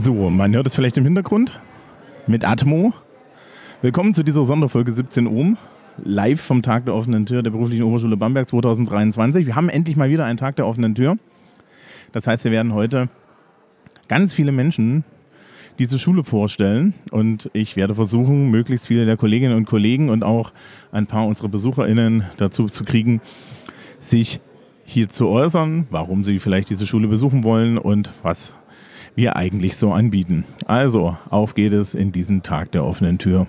So, man hört es vielleicht im Hintergrund mit Atmo. Willkommen zu dieser Sonderfolge 17 Ohm, live vom Tag der offenen Tür der Beruflichen Oberschule Bamberg 2023. Wir haben endlich mal wieder einen Tag der offenen Tür. Das heißt, wir werden heute ganz viele Menschen diese Schule vorstellen und ich werde versuchen, möglichst viele der Kolleginnen und Kollegen und auch ein paar unserer BesucherInnen dazu zu kriegen, sich hier zu äußern, warum sie vielleicht diese Schule besuchen wollen und was wir eigentlich so anbieten. Also, auf geht es in diesen Tag der offenen Tür.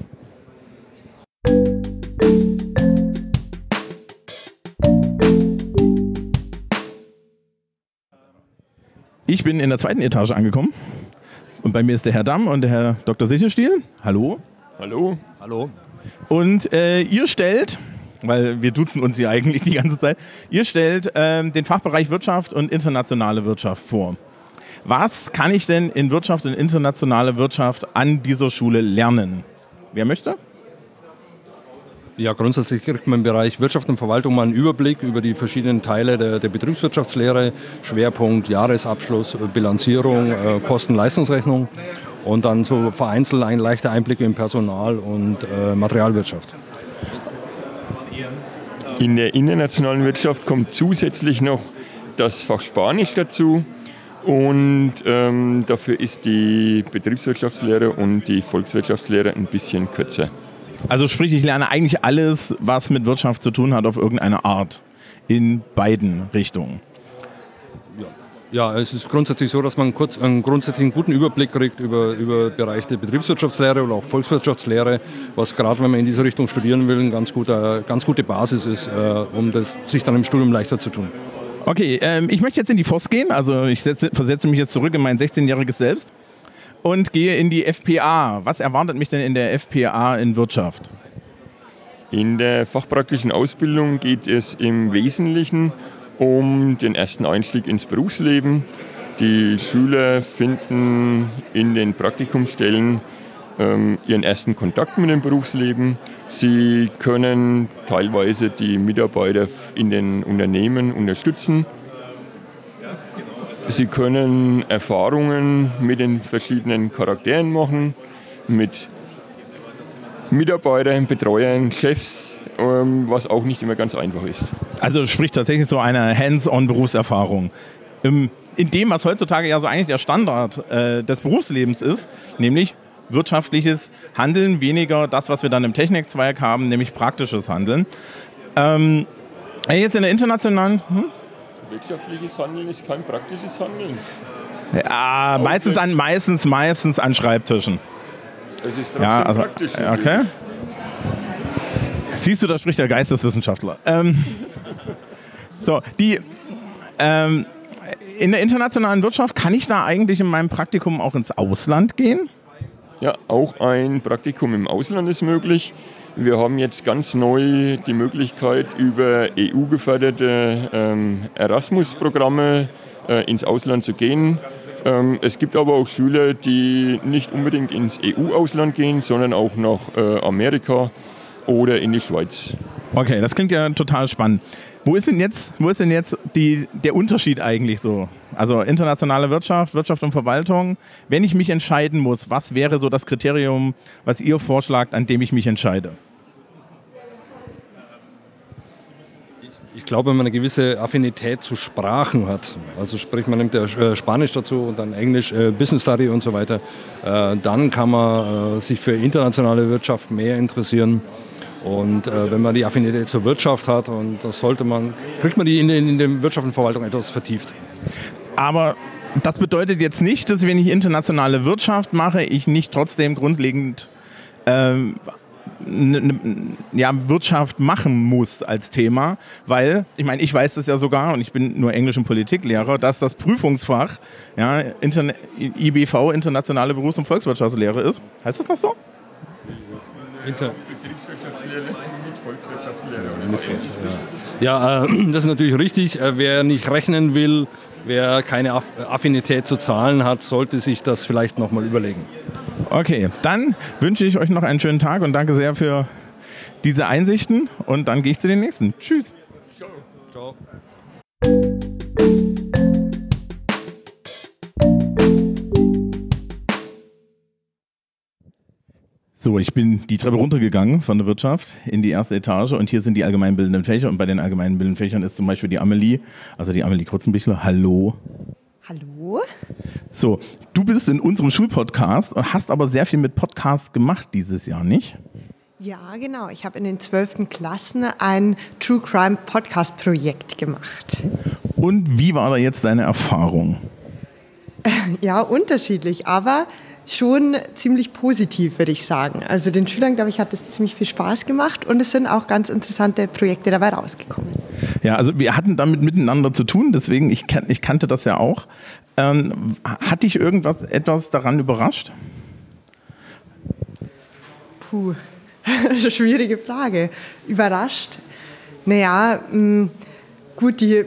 Ich bin in der zweiten Etage angekommen und bei mir ist der Herr Damm und der Herr Dr. Sicherstiel. Hallo. Hallo. Hallo. Und äh, ihr stellt, weil wir duzen uns hier eigentlich die ganze Zeit, ihr stellt äh, den Fachbereich Wirtschaft und internationale Wirtschaft vor. Was kann ich denn in Wirtschaft und internationale Wirtschaft an dieser Schule lernen? Wer möchte? Ja, grundsätzlich kriegt man im Bereich Wirtschaft und Verwaltung mal einen Überblick über die verschiedenen Teile der, der Betriebswirtschaftslehre, Schwerpunkt Jahresabschluss, Bilanzierung, äh, Kosten-Leistungsrechnung und dann so vereinzelt ein leichter Einblick in Personal- und äh, Materialwirtschaft. In der internationalen Wirtschaft kommt zusätzlich noch das Fach Spanisch dazu. Und ähm, dafür ist die Betriebswirtschaftslehre und die Volkswirtschaftslehre ein bisschen kürzer. Also sprich, ich lerne eigentlich alles, was mit Wirtschaft zu tun hat, auf irgendeine Art. In beiden Richtungen. Ja, es ist grundsätzlich so, dass man kurz einen grundsätzlichen guten Überblick kriegt über, über Bereich der Betriebswirtschaftslehre oder auch Volkswirtschaftslehre, was gerade, wenn man in diese Richtung studieren will, eine ganz gute, ganz gute Basis ist, äh, um das, sich dann im Studium leichter zu tun. Okay, ähm, ich möchte jetzt in die FOS gehen, also ich setze, versetze mich jetzt zurück in mein 16-jähriges Selbst und gehe in die FPA. Was erwartet mich denn in der FPA in Wirtschaft? In der fachpraktischen Ausbildung geht es im Wesentlichen um den ersten Einstieg ins Berufsleben. Die Schüler finden in den Praktikumsstellen ähm, ihren ersten Kontakt mit dem Berufsleben. Sie können teilweise die Mitarbeiter in den Unternehmen unterstützen Sie können Erfahrungen mit den verschiedenen Charakteren machen, mit Mitarbeitern, Betreuern, Chefs, ähm, was auch nicht immer ganz einfach ist. Also sprich tatsächlich so eine Hands-on-Berufserfahrung. In dem, was heutzutage ja so eigentlich der Standard äh, des Berufslebens ist, nämlich wirtschaftliches Handeln, weniger das, was wir dann im Technikzweig haben, nämlich praktisches Handeln. Ähm, jetzt in der internationalen... Hm? wirtschaftliches Handeln ist kein praktisches Handeln. Ja, meistens an, meistens, meistens an Schreibtischen. Es ist trotzdem ja, also, praktisch. Okay. Siehst du, da spricht der Geisteswissenschaftler. Ähm, so, die ähm, in der internationalen Wirtschaft kann ich da eigentlich in meinem Praktikum auch ins Ausland gehen? Ja, auch ein Praktikum im Ausland ist möglich. Wir haben jetzt ganz neu die Möglichkeit, über EU-geförderte ähm, Erasmus-Programme äh, ins Ausland zu gehen. Ähm, es gibt aber auch Schüler, die nicht unbedingt ins EU-Ausland gehen, sondern auch nach äh, Amerika oder in die Schweiz. Okay, das klingt ja total spannend. Wo ist denn jetzt, wo ist denn jetzt die, der Unterschied eigentlich so? Also internationale Wirtschaft, Wirtschaft und Verwaltung. Wenn ich mich entscheiden muss, was wäre so das Kriterium, was ihr vorschlagt, an dem ich mich entscheide? Ich glaube, wenn man eine gewisse Affinität zu Sprachen hat, also sprich man nimmt ja äh, Spanisch dazu und dann Englisch, äh, Business Study und so weiter, äh, dann kann man sich für internationale Wirtschaft mehr interessieren. Und wenn man die Affinität zur Wirtschaft hat, und das sollte man, kriegt man die in, in, in der Wirtschaft und Verwaltung etwas vertieft. Aber das bedeutet jetzt nicht, dass wenn ich internationale Wirtschaft mache, ich nicht trotzdem grundlegend ähm, ja, Wirtschaft machen muss als Thema, weil, ich meine, ich weiß das ja sogar und ich bin nur Englisch- und Politiklehrer, dass das Prüfungsfach ja, Interne IBV, Internationale Berufs- und Volkswirtschaftslehre ist. Heißt das noch so? Inter Betriebswirtschaftslehre mit Volkswirtschaftslehre. Ja, äh, das ist natürlich richtig. Äh, wer nicht rechnen will, wer keine Affinität zu Zahlen hat, sollte sich das vielleicht nochmal überlegen. Okay, dann wünsche ich euch noch einen schönen Tag und danke sehr für diese Einsichten. Und dann gehe ich zu den nächsten. Tschüss. Ciao. Ciao. So, ich bin die Treppe runtergegangen von der Wirtschaft in die erste Etage und hier sind die allgemeinbildenden Fächer und bei den allgemeinbildenden Fächern ist zum Beispiel die Amelie, also die Amelie Kurzenbichler. Hallo. Hallo. So, du bist in unserem Schulpodcast und hast aber sehr viel mit Podcast gemacht dieses Jahr, nicht? Ja, genau. Ich habe in den zwölften Klassen ein True Crime Podcast Projekt gemacht. Und wie war da jetzt deine Erfahrung? Ja, unterschiedlich, aber schon ziemlich positiv, würde ich sagen. Also den Schülern, glaube ich, hat es ziemlich viel Spaß gemacht und es sind auch ganz interessante Projekte dabei rausgekommen. Ja, also wir hatten damit miteinander zu tun, deswegen, ich, kan ich kannte das ja auch. Ähm, hat dich irgendwas etwas daran überrascht? Puh, schwierige Frage. Überrascht? Naja, mh, gut, die,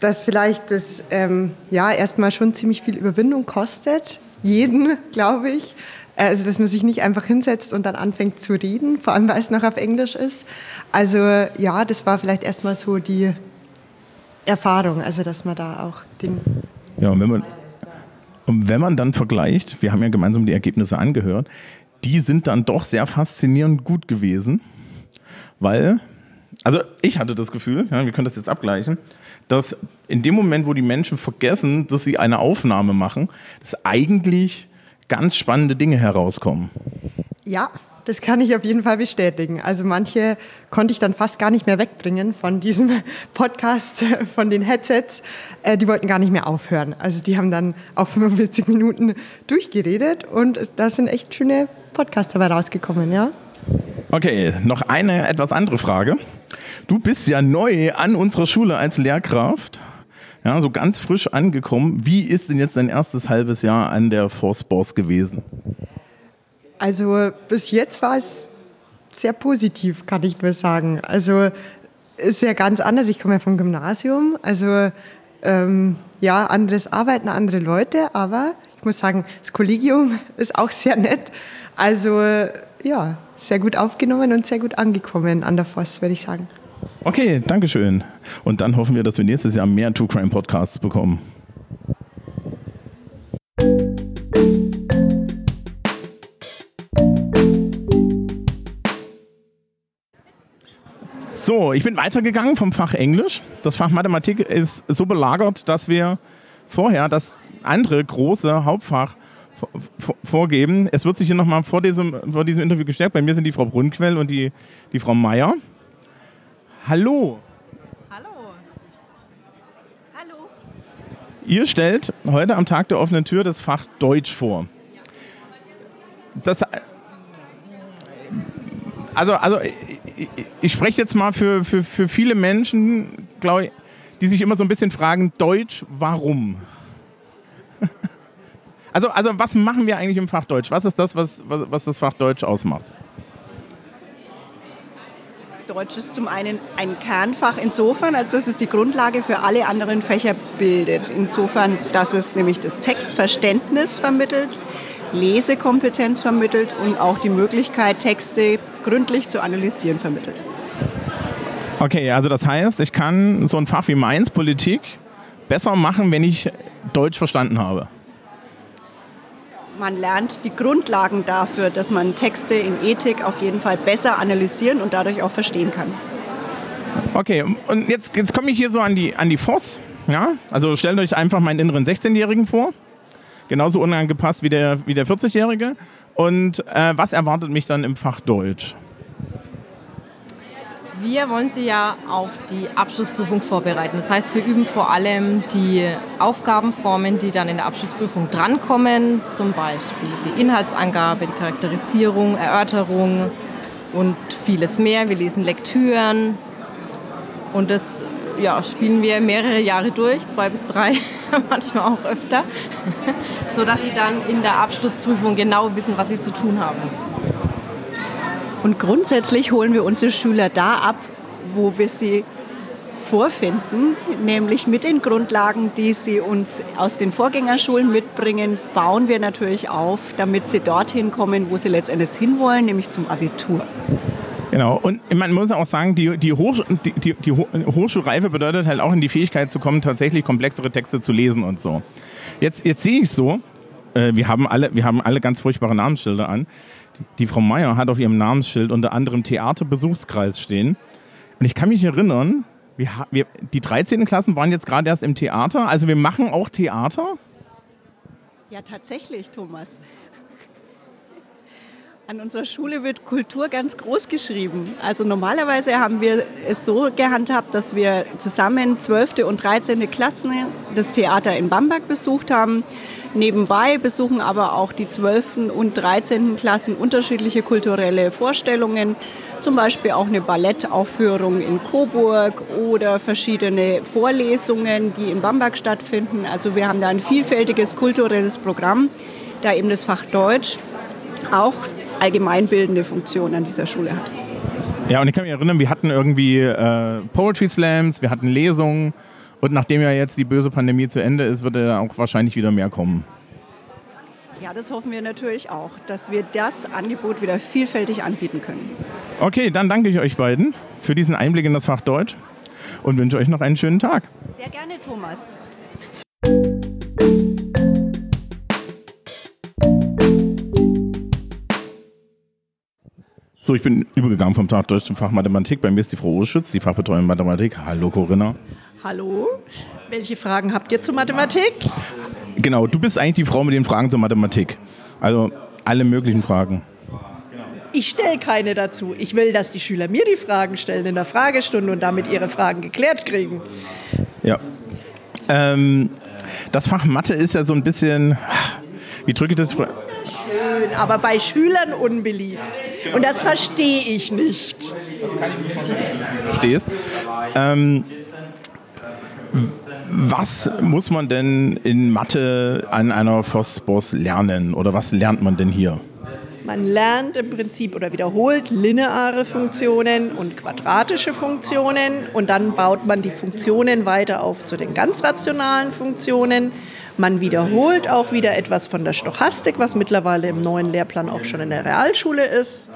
dass vielleicht das ähm, ja erstmal schon ziemlich viel Überwindung kostet jeden, glaube ich. Also, dass man sich nicht einfach hinsetzt und dann anfängt zu reden, vor allem weil es noch auf Englisch ist. Also, ja, das war vielleicht erstmal so die Erfahrung, also dass man da auch den. Ja, und wenn man, und wenn man dann vergleicht, wir haben ja gemeinsam die Ergebnisse angehört, die sind dann doch sehr faszinierend gut gewesen, weil, also ich hatte das Gefühl, ja, wir können das jetzt abgleichen, dass in dem Moment, wo die Menschen vergessen, dass sie eine Aufnahme machen, dass eigentlich ganz spannende Dinge herauskommen. Ja, das kann ich auf jeden Fall bestätigen. Also manche konnte ich dann fast gar nicht mehr wegbringen von diesem Podcast, von den Headsets. Äh, die wollten gar nicht mehr aufhören. Also die haben dann auch 45 Minuten durchgeredet und da sind echt schöne Podcasts dabei rausgekommen, ja. Okay, noch eine etwas andere Frage. Du bist ja neu an unserer Schule als Lehrkraft. Ja, so ganz frisch angekommen. Wie ist denn jetzt dein erstes halbes Jahr an der Force Boss gewesen? Also bis jetzt war es sehr positiv, kann ich nur sagen. Also ist ja ganz anders. Ich komme ja vom Gymnasium. Also ähm, ja, anderes Arbeiten, andere Leute. Aber ich muss sagen, das Kollegium ist auch sehr nett. Also ja, sehr gut aufgenommen und sehr gut angekommen an der Voss, würde ich sagen. Okay, danke schön. Und dann hoffen wir, dass wir nächstes Jahr mehr True Crime Podcasts bekommen. So, ich bin weitergegangen vom Fach Englisch. Das Fach Mathematik ist so belagert, dass wir vorher das andere große Hauptfach vorgeben. Es wird sich hier nochmal vor diesem, vor diesem Interview gestärkt. Bei mir sind die Frau Brunquell und die, die Frau Meier. Hallo. Hallo. Hallo. Ihr stellt heute am Tag der offenen Tür das Fach Deutsch vor. Das, also, also ich, ich spreche jetzt mal für, für, für viele Menschen, glaube ich, die sich immer so ein bisschen fragen, Deutsch, warum? Also, also was machen wir eigentlich im Fach Deutsch? Was ist das, was, was, was das Fach Deutsch ausmacht? Deutsch ist zum einen ein Kernfach insofern, als dass es die Grundlage für alle anderen Fächer bildet. Insofern, dass es nämlich das Textverständnis vermittelt, Lesekompetenz vermittelt und auch die Möglichkeit, Texte gründlich zu analysieren vermittelt. Okay, also das heißt, ich kann so ein Fach wie meins, Politik, besser machen, wenn ich Deutsch verstanden habe. Man lernt die Grundlagen dafür, dass man Texte in Ethik auf jeden Fall besser analysieren und dadurch auch verstehen kann. Okay, und jetzt, jetzt komme ich hier so an die, an die Voss. Ja? Also stellt euch einfach meinen inneren 16-Jährigen vor. Genauso unangepasst wie der, wie der 40-Jährige. Und äh, was erwartet mich dann im Fach Deutsch? Wir wollen Sie ja auf die Abschlussprüfung vorbereiten. Das heißt, wir üben vor allem die Aufgabenformen, die dann in der Abschlussprüfung drankommen, zum Beispiel die Inhaltsangabe, die Charakterisierung, Erörterung und vieles mehr. Wir lesen Lektüren und das ja, spielen wir mehrere Jahre durch, zwei bis drei, manchmal auch öfter, sodass Sie dann in der Abschlussprüfung genau wissen, was Sie zu tun haben. Und grundsätzlich holen wir unsere Schüler da ab, wo wir sie vorfinden, nämlich mit den Grundlagen, die sie uns aus den Vorgängerschulen mitbringen, bauen wir natürlich auf, damit sie dorthin kommen, wo sie letztendlich hinwollen, nämlich zum Abitur. Genau, und man muss auch sagen, die, die, Hoch, die, die, die Hochschulreife bedeutet halt auch in die Fähigkeit zu kommen, tatsächlich komplexere Texte zu lesen und so. Jetzt, jetzt sehe ich so, äh, wir, haben alle, wir haben alle ganz furchtbare Namensschilder an Die Frau Meier hat auf ihrem Namensschild unter anderem Theaterbesuchskreis stehen. Und ich kann mich erinnern, wir, wir, die 13. Klassen waren jetzt gerade erst im Theater. Also wir machen auch Theater. Ja, tatsächlich, Thomas. An unserer Schule wird Kultur ganz groß geschrieben. Also normalerweise haben wir es so gehandhabt, dass wir zusammen 12. und 13. Klassen das Theater in Bamberg besucht haben. Nebenbei besuchen aber auch die 12. und 13. Klassen unterschiedliche kulturelle Vorstellungen, zum Beispiel auch eine Ballettaufführung in Coburg oder verschiedene Vorlesungen, die in Bamberg stattfinden. Also wir haben da ein vielfältiges kulturelles Programm, da eben das Fach Deutsch auch allgemeinbildende Funktion an dieser Schule hat. Ja, und ich kann mich erinnern, wir hatten irgendwie äh, Poetry Slams, wir hatten Lesungen und nachdem ja jetzt die böse Pandemie zu Ende ist, wird ja auch wahrscheinlich wieder mehr kommen. Ja, das hoffen wir natürlich auch, dass wir das Angebot wieder vielfältig anbieten können. Okay, dann danke ich euch beiden für diesen Einblick in das Fach Deutsch und wünsche euch noch einen schönen Tag. Sehr gerne, Thomas. So, ich bin übergegangen vom Tag Deutsch zum Fach Mathematik. Bei mir ist die Frau Urschütz, die Fachbetreuung Mathematik. Hallo Corinna. Hallo. Welche Fragen habt ihr zur Mathematik? Genau, du bist eigentlich die Frau mit den Fragen zur Mathematik. Also alle möglichen Fragen. Ich stelle keine dazu. Ich will, dass die Schüler mir die Fragen stellen in der Fragestunde und damit ihre Fragen geklärt kriegen. Ja. Ähm, das Fach Mathe ist ja so ein bisschen, wie drücke ich das? Schön, aber bei Schülern unbeliebt. Und das verstehe ich nicht. Verstehst? Ähm, was muss man denn in Mathe an einer FOSBOS lernen oder was lernt man denn hier? Man lernt im Prinzip oder wiederholt lineare Funktionen und quadratische Funktionen und dann baut man die Funktionen weiter auf zu den ganz rationalen Funktionen. Man wiederholt auch wieder etwas von der Stochastik, was mittlerweile im neuen Lehrplan auch schon in der Realschule ist.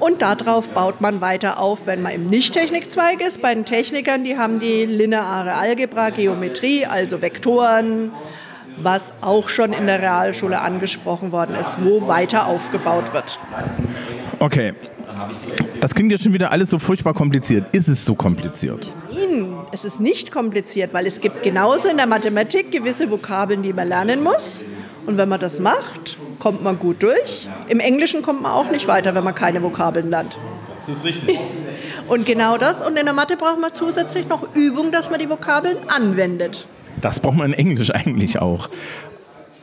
Und darauf baut man weiter auf, wenn man im Nicht-Technikzweig ist. Bei den Technikern, die haben die lineare Algebra, Geometrie, also Vektoren, was auch schon in der Realschule angesprochen worden ist, wo weiter aufgebaut wird. Okay. Das klingt jetzt schon wieder alles so furchtbar kompliziert. Ist es so kompliziert? Nein, es ist nicht kompliziert, weil es gibt genauso in der Mathematik gewisse Vokabeln, die man lernen muss. Und wenn man das macht, kommt man gut durch. Im Englischen kommt man auch nicht weiter, wenn man keine Vokabeln lernt. Das ist richtig. Und genau das. Und in der Mathe braucht man zusätzlich noch Übung, dass man die Vokabeln anwendet. Das braucht man in Englisch eigentlich auch.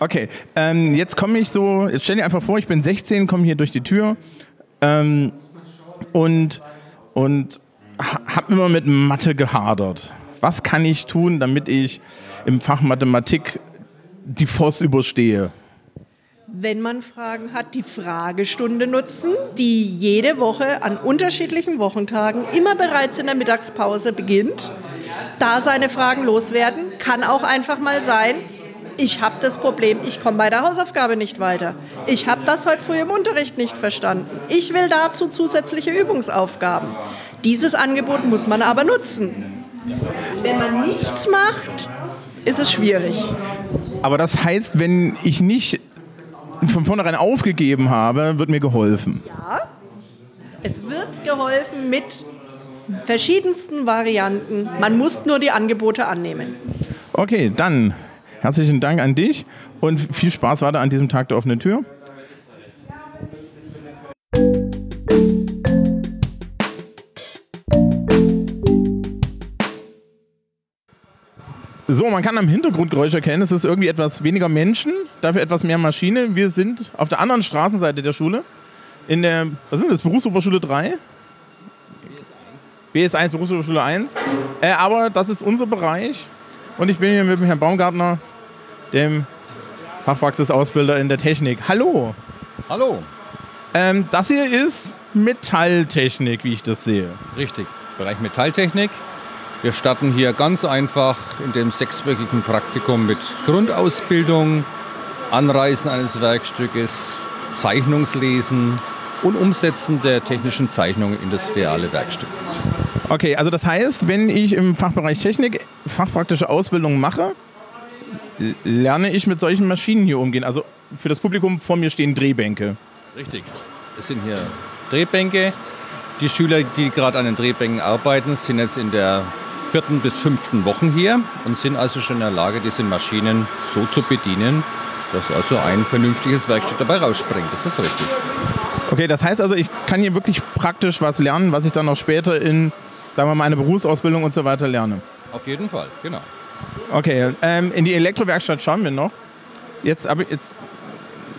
Okay, ähm, jetzt komme ich so, jetzt stell dir einfach vor, ich bin 16, komme hier durch die Tür ähm, und, und habe immer mit Mathe gehadert. Was kann ich tun, damit ich im Fach Mathematik die FOS überstehe? Wenn man Fragen hat, die Fragestunde nutzen, die jede Woche an unterschiedlichen Wochentagen immer bereits in der Mittagspause beginnt. Da seine Fragen loswerden, kann auch einfach mal sein, ich habe das Problem, ich komme bei der Hausaufgabe nicht weiter. Ich habe das heute früh im Unterricht nicht verstanden. Ich will dazu zusätzliche Übungsaufgaben. Dieses Angebot muss man aber nutzen. Wenn man nichts macht, ist es schwierig. Aber das heißt, wenn ich nicht von vornherein aufgegeben habe, wird mir geholfen. Ja, es wird geholfen mit verschiedensten Varianten. Man muss nur die Angebote annehmen. Okay, dann herzlichen Dank an dich und viel Spaß weiter an diesem Tag der offenen Tür. So, man kann am Hintergrundgeräusch erkennen, es ist irgendwie etwas weniger Menschen, dafür etwas mehr Maschine. Wir sind auf der anderen Straßenseite der Schule, in der, was ist das, Berufsoberschule 3? BS1. BS1, Berufsoberschule 1. Äh, aber das ist unser Bereich und ich bin hier mit dem Herrn Baumgartner, dem Fachpraxisausbilder in der Technik. Hallo! Hallo, Ähm, das hier ist Metalltechnik, wie ich das sehe. richtig. Bereich Metalltechnik. Wir starten hier ganz einfach in dem sechswöchigen Praktikum mit Grundausbildung, Anreißen eines Werkstückes, Zeichnungslesen und Umsetzen der technischen Zeichnung in das reale Werkstück. Okay, also das heißt, wenn ich im Fachbereich Technik fachpraktische Ausbildung mache, lerne ich mit solchen Maschinen hier umgehen. Also für das Publikum vor mir stehen Drehbänke. Richtig. Es sind hier Drehbänke. Die Schüler, die gerade an den Drehbänken arbeiten, sind jetzt in der vierten bis fünften Woche hier und sind also schon in der Lage, diese Maschinen so zu bedienen, dass also ein vernünftiges Werkstück dabei rausspringt. Das ist richtig. Okay, das heißt also, ich kann hier wirklich praktisch was lernen, was ich dann auch später in, sagen wir mal, eine Berufsausbildung und so weiter lerne. Auf jeden Fall, genau. Okay, ähm, in die Elektrowerkstatt schauen wir noch. Jetzt, aber jetzt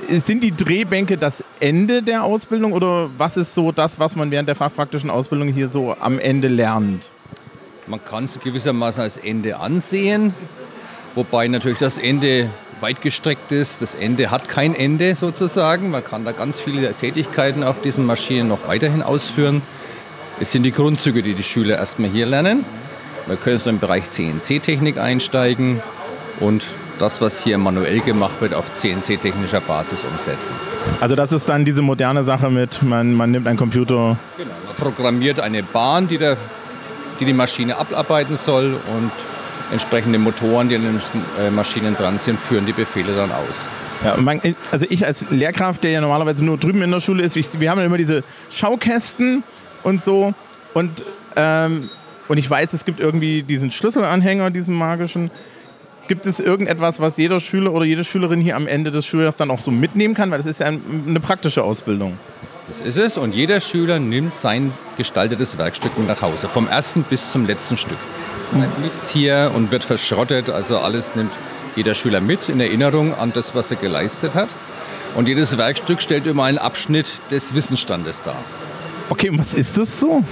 sind die Drehbänke das Ende der Ausbildung oder was ist so das, was man während der fachpraktischen Ausbildung hier so am Ende lernt? Man kann es gewissermaßen als Ende ansehen, wobei natürlich das Ende weit gestreckt ist. Das Ende hat kein Ende sozusagen. Man kann da ganz viele Tätigkeiten auf diesen Maschinen noch weiterhin ausführen. Es sind die Grundzüge, die die Schüler erstmal hier lernen. Wir können so im Bereich CNC-Technik einsteigen und das, was hier manuell gemacht wird, auf CNC-technischer Basis umsetzen. Also das ist dann diese moderne Sache mit, man, man nimmt einen Computer. Genau, man programmiert eine Bahn, die, der, die die Maschine abarbeiten soll und entsprechende Motoren, die an den äh, Maschinen dran sind, führen die Befehle dann aus. Ja, man, also ich als Lehrkraft, der ja normalerweise nur drüben in der Schule ist, ich, wir haben ja immer diese Schaukästen und so und, ähm, und ich weiß, es gibt irgendwie diesen Schlüsselanhänger, diesen magischen. Gibt es irgendetwas, was jeder Schüler oder jede Schülerin hier am Ende des Schuljahres dann auch so mitnehmen kann? Weil das ist ja eine praktische Ausbildung. Das ist es und jeder Schüler nimmt sein gestaltetes Werkstück mit nach Hause, vom ersten bis zum letzten Stück. Es bleibt nichts hier und wird verschrottet, also alles nimmt jeder Schüler mit in Erinnerung an das, was er geleistet hat. Und jedes Werkstück stellt immer einen Abschnitt des Wissensstandes dar. Okay, und was ist das so?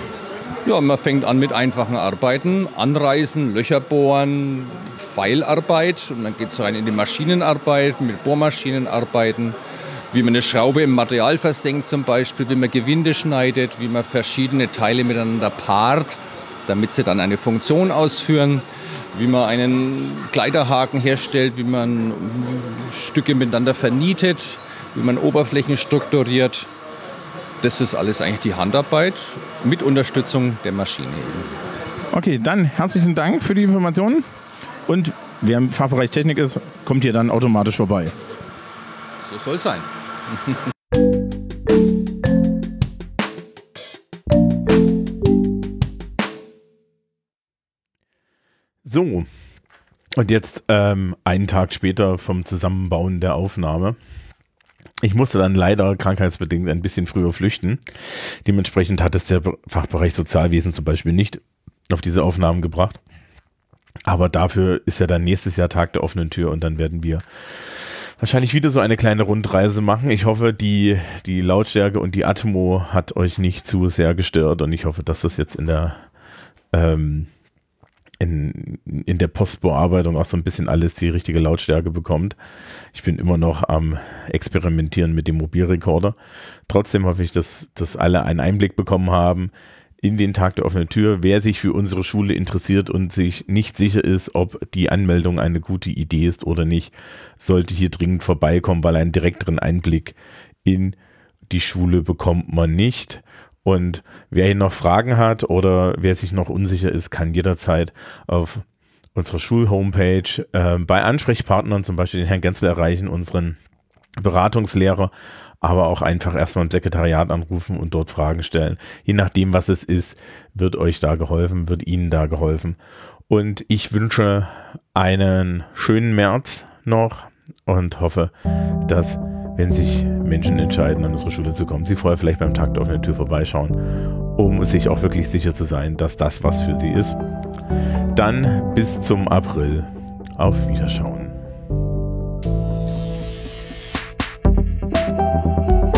Ja, man fängt an mit einfachen Arbeiten, Anreißen, Löcher bohren, Pfeilarbeit und dann geht es rein in die Maschinenarbeit, mit Bohrmaschinen arbeiten, wie man eine Schraube im Material versenkt zum Beispiel, wie man Gewinde schneidet, wie man verschiedene Teile miteinander paart, damit sie dann eine Funktion ausführen, wie man einen Kleiderhaken herstellt, wie man Stücke miteinander vernietet, wie man Oberflächen strukturiert. Das ist alles eigentlich die Handarbeit mit Unterstützung der Maschine eben. Okay, dann herzlichen Dank für die Informationen. Und wer im Fachbereich Technik ist, kommt hier dann automatisch vorbei. So soll es sein. so, und jetzt ähm, einen Tag später vom Zusammenbauen der Aufnahme. Ich musste dann leider krankheitsbedingt ein bisschen früher flüchten. Dementsprechend hat es der Fachbereich Sozialwesen zum Beispiel nicht auf diese Aufnahmen gebracht. Aber dafür ist ja dann nächstes Jahr Tag der offenen Tür und dann werden wir wahrscheinlich wieder so eine kleine Rundreise machen. Ich hoffe, die, die Lautstärke und die Atmo hat euch nicht zu sehr gestört und ich hoffe, dass das jetzt in der ähm, in, in der Postbearbeitung auch so ein bisschen alles die richtige Lautstärke bekommt. Ich bin immer noch am Experimentieren mit dem Mobilrekorder. Trotzdem hoffe ich, dass, dass alle einen Einblick bekommen haben in den Tag der offenen Tür, wer sich für unsere Schule interessiert und sich nicht sicher ist, ob die Anmeldung eine gute Idee ist oder nicht, sollte hier dringend vorbeikommen, weil einen direkteren Einblick in die Schule bekommt man nicht. Und wer hier noch Fragen hat oder wer sich noch unsicher ist, kann jederzeit auf unserer Schulhomepage äh, bei Ansprechpartnern, zum Beispiel den Herrn Genzel erreichen, unseren Beratungslehrer, aber auch einfach erstmal im Sekretariat anrufen und dort Fragen stellen. Je nachdem, was es ist, wird euch da geholfen, wird Ihnen da geholfen. Und ich wünsche einen schönen März noch und hoffe, dass wenn sich Menschen entscheiden, an unsere Schule zu kommen, sie vorher vielleicht beim Takt auf der Tür vorbeischauen, um sich auch wirklich sicher zu sein, dass das was für sie ist. Dann bis zum April. Auf Wiederschauen. Música